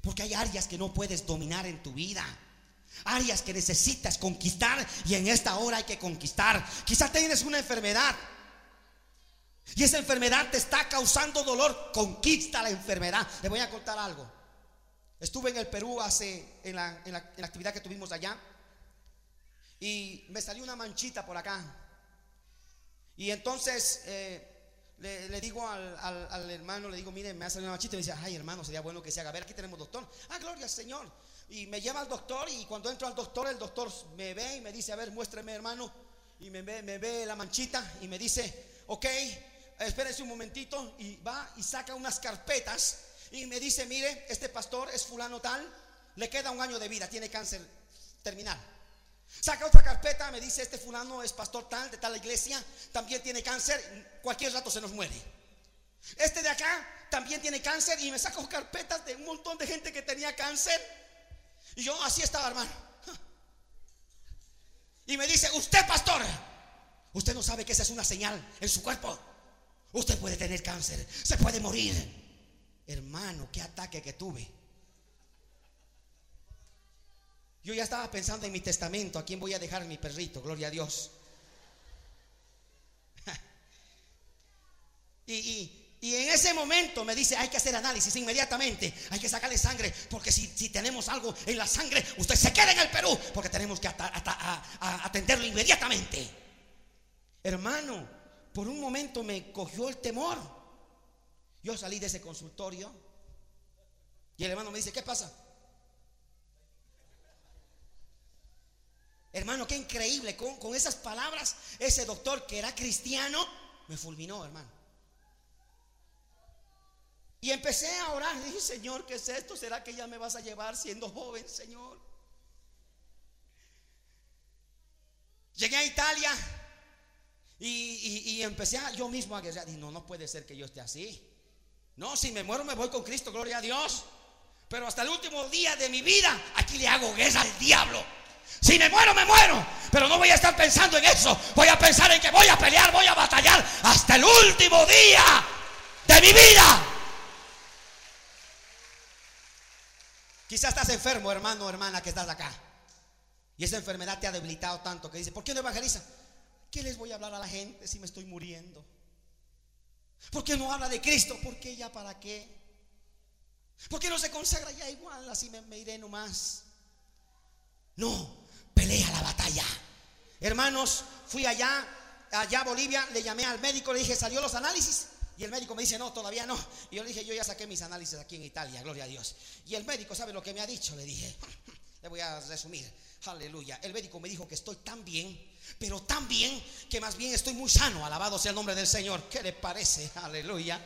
Porque hay áreas que no puedes dominar en tu vida áreas que necesitas conquistar y en esta hora hay que conquistar. Quizás tienes una enfermedad y esa enfermedad te está causando dolor. Conquista la enfermedad. Le voy a contar algo. Estuve en el Perú hace, en la, actividad que tuvimos allá y me salió una manchita por acá. Y entonces eh, le, digo al, hermano, le digo, mire, me ha salido una manchita. Y me dice, ay hermano, sería bueno que se haga. A ver, aquí tenemos doctor. Ah, gloria al Señor. Y me lleva al doctor y cuando entro al doctor, el doctor me ve y me dice, a ver, muéstreme hermano. Y me ve, me ve la manchita y me dice, ok, espérese un momentito. Y va y saca unas carpetas y me dice, mire, este pastor es fulano tal, le queda un año de vida, tiene cáncer terminal. Saca otra carpeta, me dice, este fulano es pastor tal, de tal iglesia, también tiene cáncer, cualquier rato se nos muere. Este de acá también tiene cáncer y me saco carpetas de un montón de gente que tenía cáncer y yo así estaba, hermano. Y me dice, usted pastor, usted no sabe que esa es una señal en su cuerpo. Usted puede tener cáncer, se puede morir. Hermano, qué ataque que tuve. Yo ya estaba pensando en mi testamento, a quién voy a dejar mi perrito, gloria a Dios. y, y en ese momento me dice, hay que hacer análisis inmediatamente, hay que sacarle sangre, porque si, tenemos algo en la sangre, usted se queda en el Perú, porque tenemos que atenderlo inmediatamente. Hermano, por un momento me cogió el temor. Yo salí de ese consultorio y el hermano me dice, ¿qué pasa? Hermano, qué increíble, con, con esas palabras, ese doctor que era cristiano, me fulminó, hermano. Y empecé a orar. Dije, Señor, ¿qué es esto? ¿Será que ya me vas a llevar siendo joven, Señor? Llegué a Italia y, empecé a, yo mismo a guerrear. Dije, no, no puede ser que yo esté así. No, si me muero me voy con Cristo, gloria a Dios. Pero hasta el último día de mi vida, aquí le hago guerra al diablo. Si me muero, me muero. Pero no voy a estar pensando en eso. Voy a pensar en que voy a pelear, voy a batallar hasta el último día de mi vida. Quizás estás enfermo, hermano o hermana, que estás acá. Y esa enfermedad te ha debilitado tanto que dice, ¿por qué no evangeliza? ¿Qué les voy a hablar a la gente si me estoy muriendo? ¿Por qué no habla de Cristo? ¿Por qué ya para qué? ¿Por qué no se consagra ya igual? Así me, me iré nomás. No, pelea la batalla. Hermanos, fui allá, allá a Bolivia, le llamé al médico, le dije, salió los análisis. Y el médico me dice, no, todavía no. Y yo le dije, yo ya saqué mis análisis aquí en Italia, gloria a Dios. Y el médico, ¿sabe lo que me ha dicho? Le dije, le voy a resumir, aleluya. El médico me dijo que estoy tan bien, pero tan bien, que más bien estoy muy sano, alabado sea el nombre del Señor. ¿Qué le parece? Aleluya.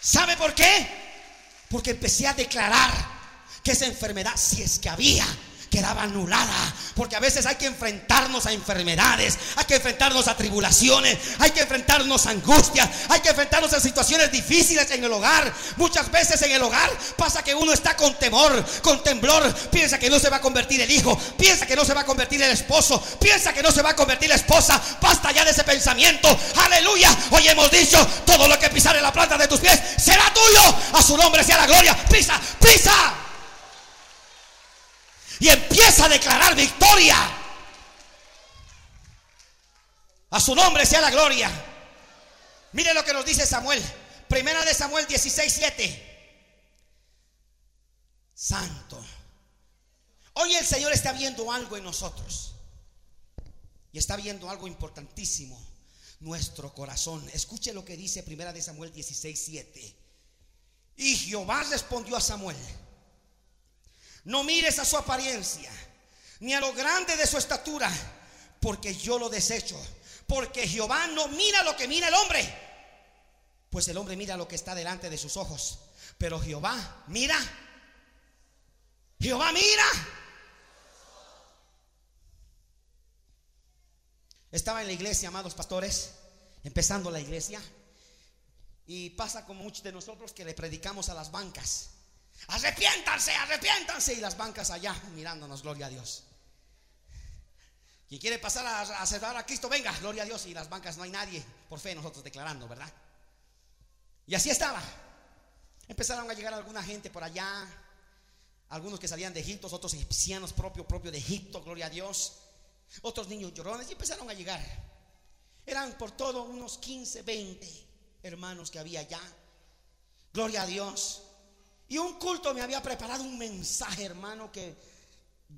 ¿Sabe por qué? Porque empecé a declarar que esa enfermedad, si es que había, quedaba anulada. Porque a veces hay que enfrentarnos a enfermedades, hay que enfrentarnos a tribulaciones, hay que enfrentarnos a angustias, hay que enfrentarnos a situaciones difíciles en el hogar. Muchas veces en el hogar pasa que uno está con temor, con temblor, piensa que no se va a convertir el hijo, piensa que no se va a convertir el esposo, piensa que no se va a convertir la esposa. Basta ya de ese pensamiento. Aleluya. Hoy hemos dicho, todo lo que pisar la planta de tus pies será tuyo. A su nombre sea la gloria. Pisa, pisa y empieza a declarar victoria. A su nombre sea la gloria. Mire lo que nos dice Samuel. Primera de Samuel 16, 7. Santo. Hoy el Señor está viendo algo en nosotros. Y está viendo algo importantísimo. Nuestro corazón. Escuche lo que dice Primera de Samuel 16, 7. Y Jehová respondió a Samuel. No mires a su apariencia, ni a lo grande de su estatura, porque yo lo desecho. Porque Jehová no mira lo que mira el hombre, pues el hombre mira lo que está delante de sus ojos. Pero Jehová mira, Jehová mira. Estaba en la iglesia, amados pastores, empezando la iglesia. Y pasa como muchos de nosotros que le predicamos a las bancas. Arrepiéntanse, arrepiéntanse. Y las bancas allá mirándonos, gloria a Dios. Quien quiere pasar a, a cerrar a Cristo, venga, gloria a Dios. Y las bancas no hay nadie, por fe nosotros declarando, ¿verdad? Y así estaba. Empezaron a llegar alguna gente por allá, algunos que salían de Egipto, otros egipcianos propio, propio de Egipto, gloria a Dios. Otros niños llorones y empezaron a llegar. Eran por todo unos 15, 20 hermanos que había allá. Gloria a Dios. Y un culto me había preparado un mensaje, hermano, que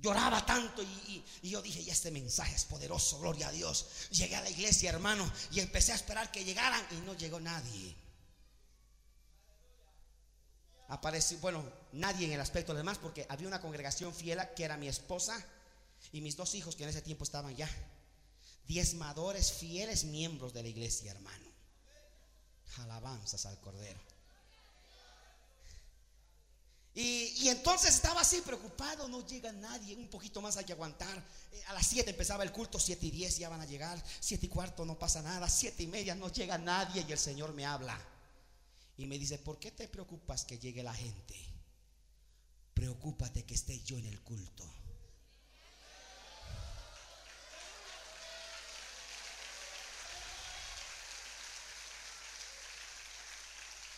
lloraba tanto y, yo dije, y este mensaje es poderoso, gloria a Dios. Llegué a la iglesia, hermano, y empecé a esperar que llegaran y no llegó nadie. Apareció, bueno, nadie en el aspecto de demás, porque había una congregación fiel que era mi esposa y mis dos hijos que en ese tiempo estaban ya. Diezmadores fieles miembros de la iglesia, hermano. Alabanzas al Cordero. Y, entonces estaba así preocupado, no llega nadie, un poquito más hay que aguantar. Eh, a las 7 empezaba el culto, 7 y 10 ya van a llegar, 7 y cuarto no pasa nada, 7 y media no llega nadie y el Señor me habla. Y me dice, ¿por qué te preocupas que llegue la gente? Preocúpate que esté yo en el culto.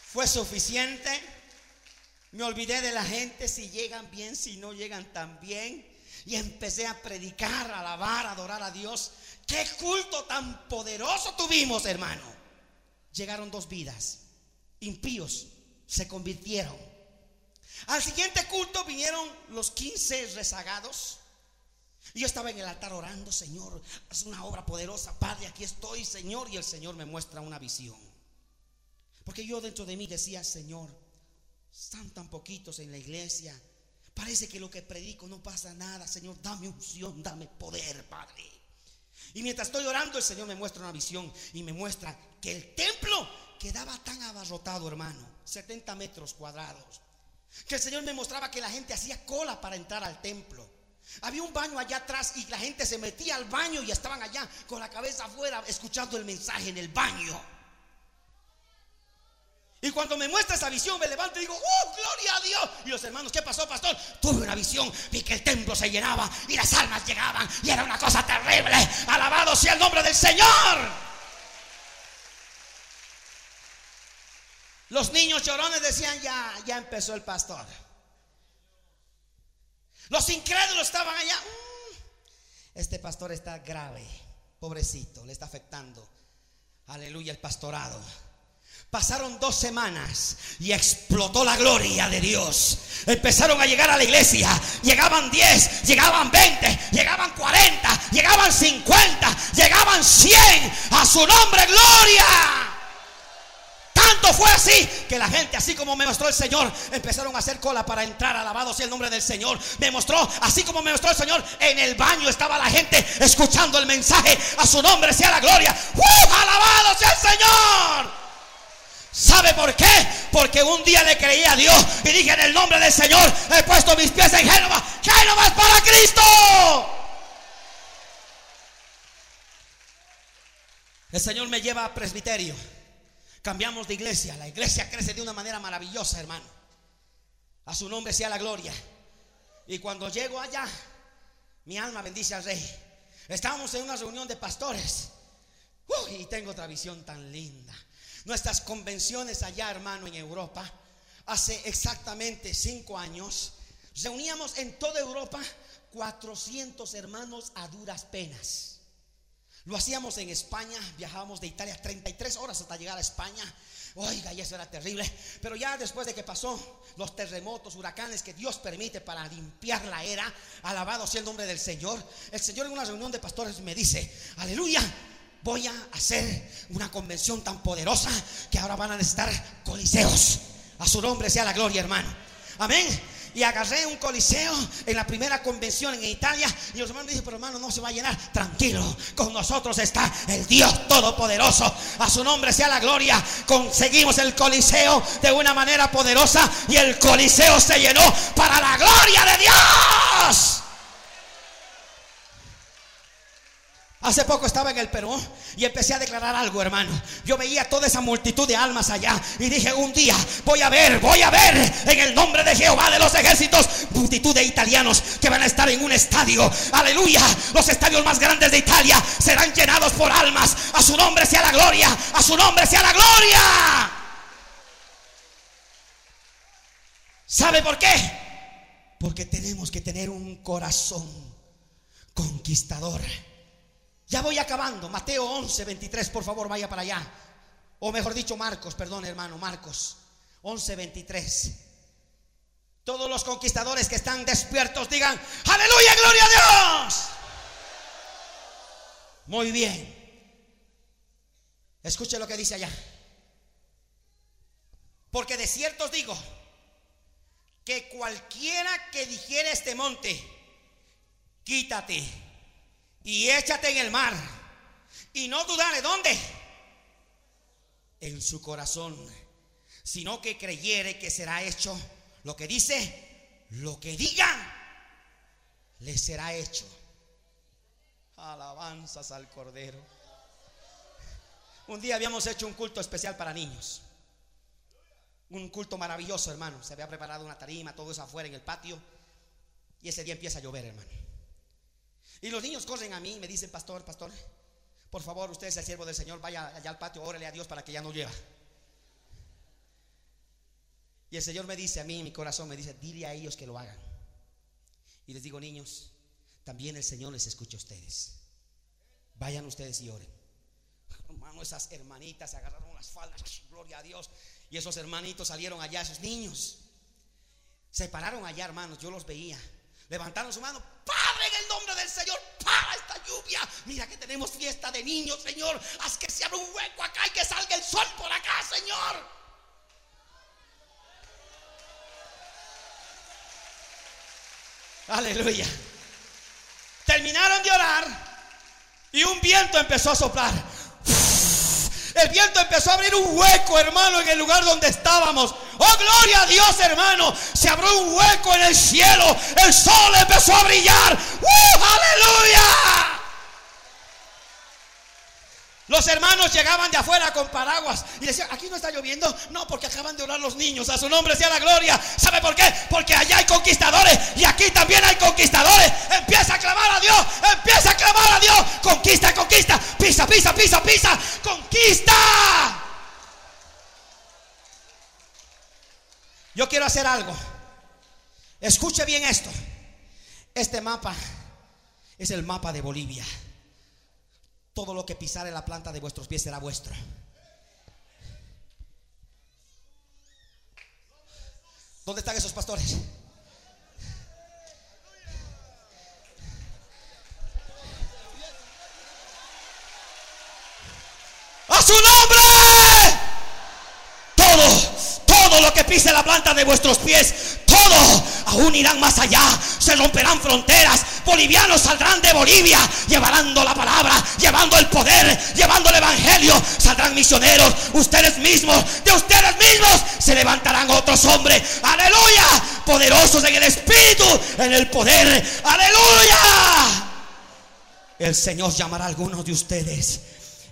¿Fue suficiente? Me olvidé de la gente, si llegan bien, si no llegan tan bien. Y empecé a predicar, a alabar, a adorar a Dios. Qué culto tan poderoso tuvimos, hermano. Llegaron dos vidas. Impíos se convirtieron. Al siguiente culto vinieron los 15 rezagados. Y yo estaba en el altar orando, Señor, es una obra poderosa, Padre, aquí estoy, Señor. Y el Señor me muestra una visión. Porque yo dentro de mí decía, Señor, están tan poquitos en la iglesia. Parece que lo que predico no pasa nada. Señor, dame unción, dame poder, Padre. Y mientras estoy orando, el Señor me muestra una visión y me muestra que el templo quedaba tan abarrotado, hermano, 70 metros cuadrados, que el Señor me mostraba que la gente hacía cola para entrar al templo. Había un baño allá atrás y la gente se metía al baño y estaban allá con la cabeza afuera escuchando el mensaje en el baño. Y cuando me muestra esa visión, me levanto y digo, ¡Oh, gloria a Dios! Y los hermanos, ¿qué pasó, pastor? Tuve una visión, vi que el templo se llenaba y las almas llegaban y era una cosa terrible. Alabado sea el nombre del Señor. Los niños llorones decían, ya, ya empezó el pastor. Los incrédulos estaban allá. Mm, este pastor está grave, pobrecito, le está afectando. Aleluya, el pastorado. Pasaron dos semanas y explotó la gloria de Dios. Empezaron a llegar a la iglesia. Llegaban 10, llegaban 20, llegaban 40, llegaban 50, llegaban 100. A su nombre, gloria. Tanto fue así que la gente, así como me mostró el Señor, empezaron a hacer cola para entrar. Alabado sea el nombre del Señor. Me mostró, así como me mostró el Señor, en el baño estaba la gente escuchando el mensaje. A su nombre sea la gloria. ¡Uh! Alabado sea el Señor. ¿Sabe por qué? Porque un día le creí a Dios y dije en el nombre del Señor, he puesto mis pies en Génova. Génova es para Cristo. El Señor me lleva a presbiterio. Cambiamos de iglesia. La iglesia crece de una manera maravillosa, hermano. A su nombre sea la gloria. Y cuando llego allá, mi alma bendice al rey. Estábamos en una reunión de pastores. y tengo otra visión tan linda nuestras convenciones allá, hermano, en Europa, hace exactamente cinco años, reuníamos en toda Europa 400 hermanos a duras penas. Lo hacíamos en España, viajábamos de Italia 33 horas hasta llegar a España. Oiga, y eso era terrible. Pero ya después de que pasó los terremotos, huracanes que Dios permite para limpiar la era, alabado sea el nombre del Señor. El Señor en una reunión de pastores me dice, aleluya, voy a hacer una convención tan poderosa que ahora van a necesitar coliseos. A su nombre sea la gloria, hermano. Amén. Y agarré un coliseo en la primera convención en Italia. Y los hermanos dicen, pero hermano, no se va a llenar. Tranquilo, con nosotros está el Dios Todopoderoso. A su nombre sea la gloria. Conseguimos el coliseo de una manera poderosa. Y el coliseo se llenó para la gloria de Dios. Hace poco estaba en el Perú y empecé a declarar algo, hermano. Yo veía toda esa multitud de almas allá y dije, un día voy a ver, voy a ver en el nombre de Jehová de los ejércitos, multitud de italianos que van a estar en un estadio. Aleluya, los estadios más grandes de Italia serán llenados por almas. A su nombre sea la gloria, a su nombre sea la gloria. ¿Sabe por qué? Porque tenemos que tener un corazón conquistador. Ya voy acabando. Mateo 11, 23, por favor, vaya para allá. O mejor dicho, Marcos, perdón, hermano, Marcos 11, 23. Todos los conquistadores que están despiertos digan, aleluya, gloria a Dios. Muy bien. Escuche lo que dice allá. Porque de cierto os digo que cualquiera que dijera este monte, quítate y échate en el mar. Y no dudaré dónde. En su corazón. Sino que creyere que será hecho lo que dice, lo que diga, le será hecho. Alabanzas al Cordero. Un día habíamos hecho un culto especial para niños. Un culto maravilloso, hermano. Se había preparado una tarima, todo eso afuera en el patio. Y ese día empieza a llover, hermano. Y los niños corren a mí y me dicen, pastor, pastor, por favor, usted es el siervo del Señor, vaya allá al patio, órale a Dios para que ya no lleva. Y el Señor me dice a mí, mi corazón me dice, dile a ellos que lo hagan. Y les digo, niños, también el Señor les escucha a ustedes. Vayan ustedes y oren. Hermano, esas hermanitas se agarraron las faldas, gloria a Dios. Y esos hermanitos salieron allá, esos niños. Se pararon allá, hermanos, yo los veía. Levantaron su mano, Padre, en el nombre del Señor, para esta lluvia. Mira que tenemos fiesta de niños, Señor. Haz que se abra un hueco acá y que salga el sol por acá, Señor. Aleluya. Terminaron de orar y un viento empezó a soplar. El viento empezó a abrir un hueco, hermano, en el lugar donde estábamos. Oh, gloria a Dios, hermano. Se abrió un hueco en el cielo. El sol empezó a brillar. ¡Uh, aleluya! Los hermanos llegaban de afuera con paraguas y decían, aquí no está lloviendo. No, porque acaban de orar los niños. A su nombre sea la gloria. ¿Sabe por qué? Porque allá hay conquistadores y aquí también hay conquistadores. Empieza a clamar a Dios. Empieza a clamar a Dios. Conquista, conquista. Pisa, pisa, pisa, pisa. Conquista. Yo quiero hacer algo. Escuche bien esto. Este mapa es el mapa de Bolivia todo lo que pisare la planta de vuestros pies será vuestro. ¿Dónde están esos pastores? ¡A su nombre! Todo, todo lo que pise la planta de vuestros pies, aún irán más allá, se romperán fronteras, bolivianos saldrán de Bolivia, llevando la palabra, llevando el poder, llevando el evangelio. Saldrán misioneros, ustedes mismos, de ustedes mismos se levantarán otros hombres. Aleluya, poderosos en el espíritu, en el poder. Aleluya. El Señor llamará a algunos de ustedes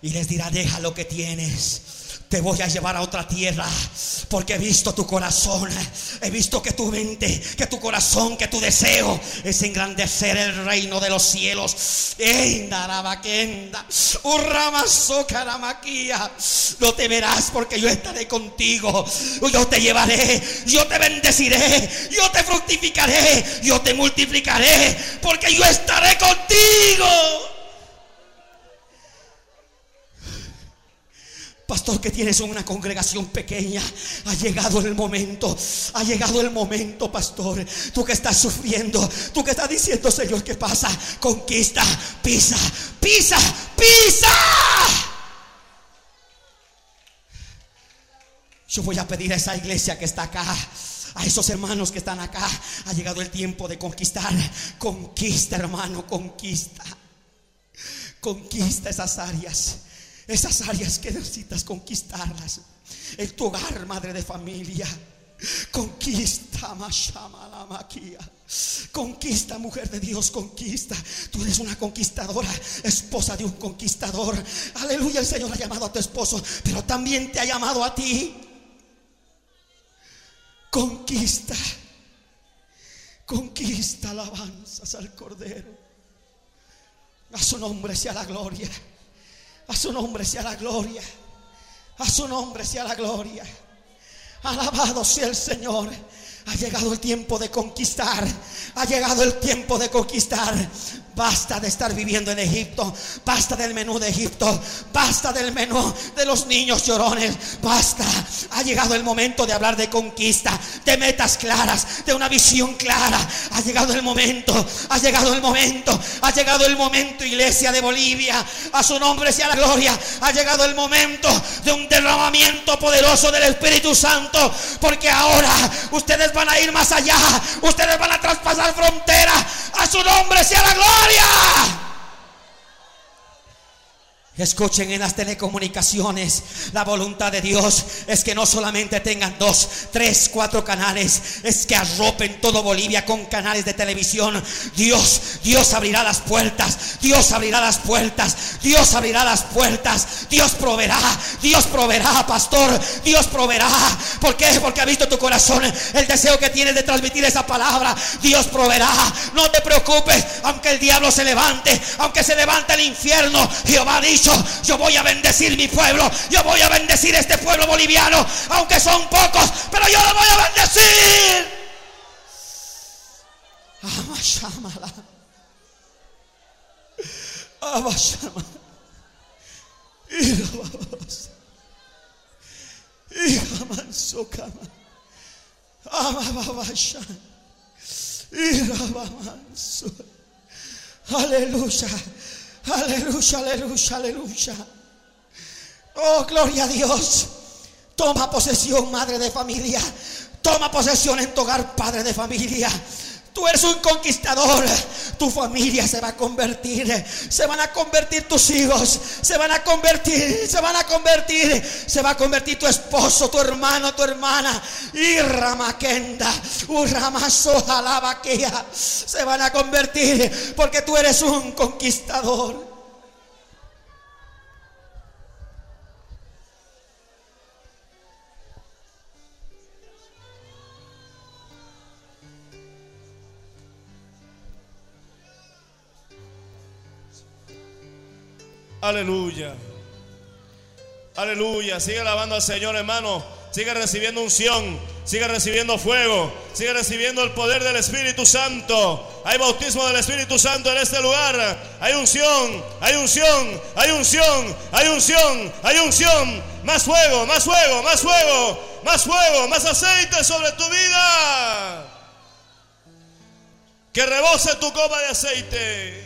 y les dirá, deja lo que tienes te voy a llevar a otra tierra. Porque he visto tu corazón. He visto que tu mente, que tu corazón, que tu deseo es engrandecer el reino de los cielos. No te verás porque yo estaré contigo. Yo te llevaré. Yo te bendeciré. Yo te fructificaré. Yo te multiplicaré. Porque yo estaré contigo. Pastor, que tienes una congregación pequeña. Ha llegado el momento. Ha llegado el momento, pastor. Tú que estás sufriendo. Tú que estás diciendo, Señor, ¿qué pasa? Conquista. Pisa. Pisa. Pisa. Yo voy a pedir a esa iglesia que está acá. A esos hermanos que están acá. Ha llegado el tiempo de conquistar. Conquista, hermano. Conquista. Conquista esas áreas esas áreas que necesitas conquistarlas. En tu hogar, madre de familia. Conquista, la maquia. Conquista, mujer de Dios, conquista. Tú eres una conquistadora, esposa de un conquistador. Aleluya, el Señor ha llamado a tu esposo, pero también te ha llamado a ti. Conquista. Conquista alabanzas al Cordero. A su nombre sea la gloria. A su nombre sea la gloria. A su nombre sea la gloria. Alabado sea el Señor. Ha llegado el tiempo de conquistar. Ha llegado el tiempo de conquistar. Basta de estar viviendo en Egipto. Basta del menú de Egipto. Basta del menú de los niños llorones. Basta. Ha llegado el momento de hablar de conquista, de metas claras, de una visión clara. Ha llegado el momento. Ha llegado el momento. Ha llegado el momento, iglesia de Bolivia. A su nombre sea la gloria. Ha llegado el momento de un derramamiento poderoso del Espíritu Santo. Porque ahora ustedes van a ir más allá. Ustedes van a traspasar fronteras. A su nombre sea la gloria. Escuchen en las telecomunicaciones, la voluntad de Dios es que no solamente tengan dos, tres, cuatro canales, es que arropen todo Bolivia con canales de televisión. Dios, Dios abrirá las puertas, Dios abrirá las puertas, Dios abrirá las puertas, Dios proveerá, Dios proveerá, pastor, Dios proveerá. ¿Por qué? Porque ha visto tu corazón, el deseo que tienes de transmitir esa palabra. Dios proveerá. No te preocupes, aunque el diablo se levante, aunque se levante el infierno, Jehová ha yo voy a bendecir mi pueblo, yo voy a bendecir este pueblo boliviano, aunque son pocos, pero yo lo voy a bendecir. Aleluya. Aleluya, aleluya, aleluya. Oh, gloria a Dios. Toma posesión, madre de familia. Toma posesión en tu hogar, padre de familia. Tú eres un conquistador. Tu familia se va a convertir. Se van a convertir tus hijos. Se van a convertir. Se van a convertir. Se va a convertir tu esposo, tu hermano, tu hermana. Y Ramakenda. Se van a convertir. Porque tú eres un conquistador. Aleluya. Aleluya. Sigue alabando al Señor, hermano. Sigue recibiendo unción. Sigue recibiendo fuego. Sigue recibiendo el poder del Espíritu Santo. Hay bautismo del Espíritu Santo en este lugar. Hay unción. Hay unción. Hay unción. Hay unción. Hay unción. Más fuego. Más fuego. Más fuego. Más fuego. Más aceite sobre tu vida. Que rebose tu copa de aceite.